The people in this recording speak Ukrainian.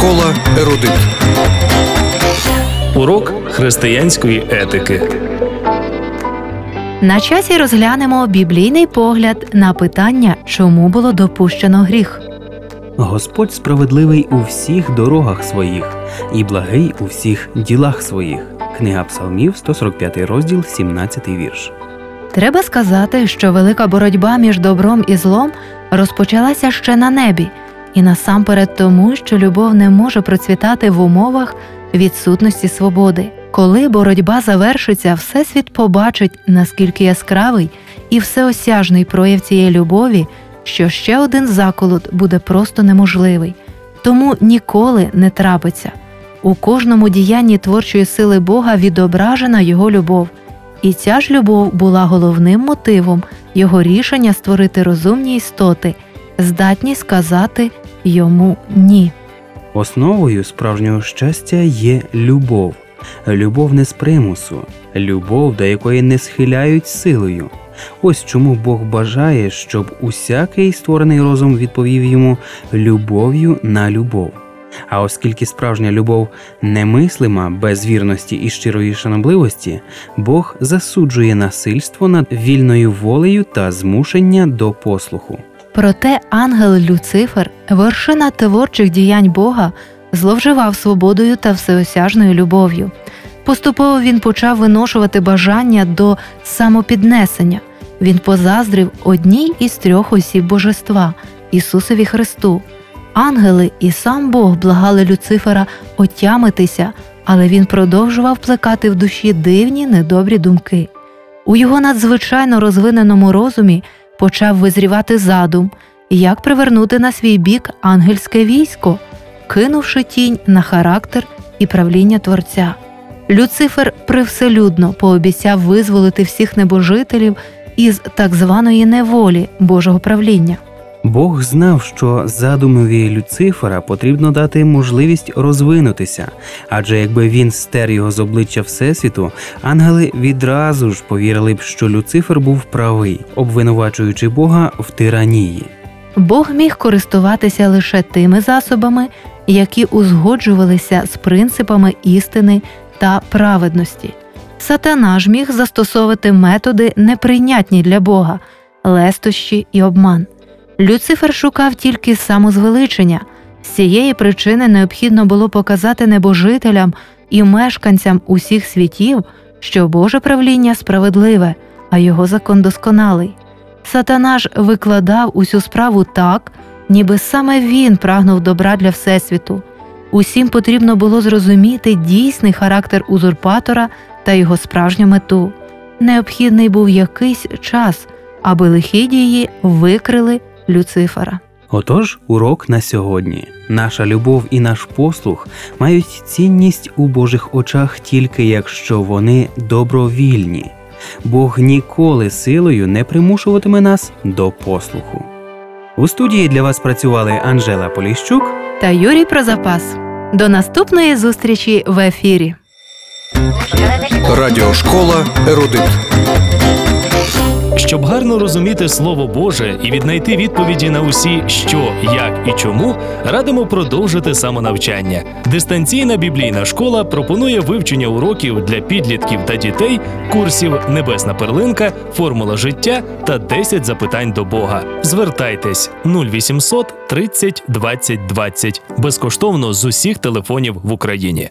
Радіошкола Ерудит. Урок християнської етики. На часі розглянемо біблійний погляд на питання, чому було допущено гріх. Господь справедливий у всіх дорогах своїх і благий у всіх ділах своїх. Книга Псалмів, 145 розділ, 17 вірш. Треба сказати, що велика боротьба між добром і злом розпочалася ще на небі, і насамперед тому, що любов не може процвітати в умовах відсутності свободи. Коли боротьба завершиться, Всесвіт побачить, наскільки яскравий і всеосяжний прояв цієї любові, що ще один заколот буде просто неможливий, тому ніколи не трапиться. У кожному діянні творчої сили Бога відображена його любов. І ця ж любов була головним мотивом його рішення створити розумні істоти, здатні сказати йому ні. Основою справжнього щастя є любов. Любов не з примусу, любов, до якої не схиляють силою. Ось чому Бог бажає, щоб усякий створений розум відповів йому любов'ю на любов. А оскільки справжня любов немислима без вірності і щирої шанобливості, Бог засуджує насильство над вільною волею та змушення до послуху. Проте ангел Люцифер, вершина творчих діянь Бога, зловживав свободою та всеосяжною любов'ю. Поступово він почав виношувати бажання до самопіднесення. Він позаздрив одній із трьох осіб божества Ісусові Христу. Ангели і сам Бог благали Люцифера отямитися, але він продовжував плекати в душі дивні недобрі думки. У його надзвичайно розвиненому розумі почав визрівати задум, як привернути на свій бік ангельське військо, кинувши тінь на характер і правління Творця. Люцифер привселюдно пообіцяв визволити всіх небожителів із так званої неволі Божого правління. Бог знав, що задумові Люцифера потрібно дати можливість розвинутися, адже якби він стер його з обличчя Всесвіту, ангели відразу ж повірили б, що Люцифер був правий, обвинувачуючи Бога в тиранії. Бог міг користуватися лише тими засобами, які узгоджувалися з принципами істини та праведності. Сатана ж міг застосовувати методи неприйнятні для Бога, лестощі і обман. Люцифер шукав тільки самозвеличення. З цієї причини необхідно було показати небожителям і мешканцям усіх світів, що Боже правління справедливе, а його закон досконалий. Сатана ж викладав усю справу так, ніби саме він прагнув добра для Всесвіту. Усім потрібно було зрозуміти дійсний характер узурпатора та його справжню мету. Необхідний був якийсь час, аби лихі дії викрили Люцифера. Отож, урок на сьогодні. Наша любов і наш послух мають цінність у Божих очах тільки якщо вони добровільні. Бог ніколи силою не примушуватиме нас до послуху. У студії для вас працювали Анжела Поліщук. Та Юрій Прозапас. До наступної зустрічі в ефірі. Радіошкола Ерудит. Щоб гарно розуміти Слово Боже і віднайти відповіді на усі, що, як і чому, радимо продовжити самонавчання. Дистанційна біблійна школа пропонує вивчення уроків для підлітків та дітей, курсів Небесна перлинка, формула життя та 10 запитань до Бога. Звертайтесь 0800 30 20 20 безкоштовно з усіх телефонів в Україні.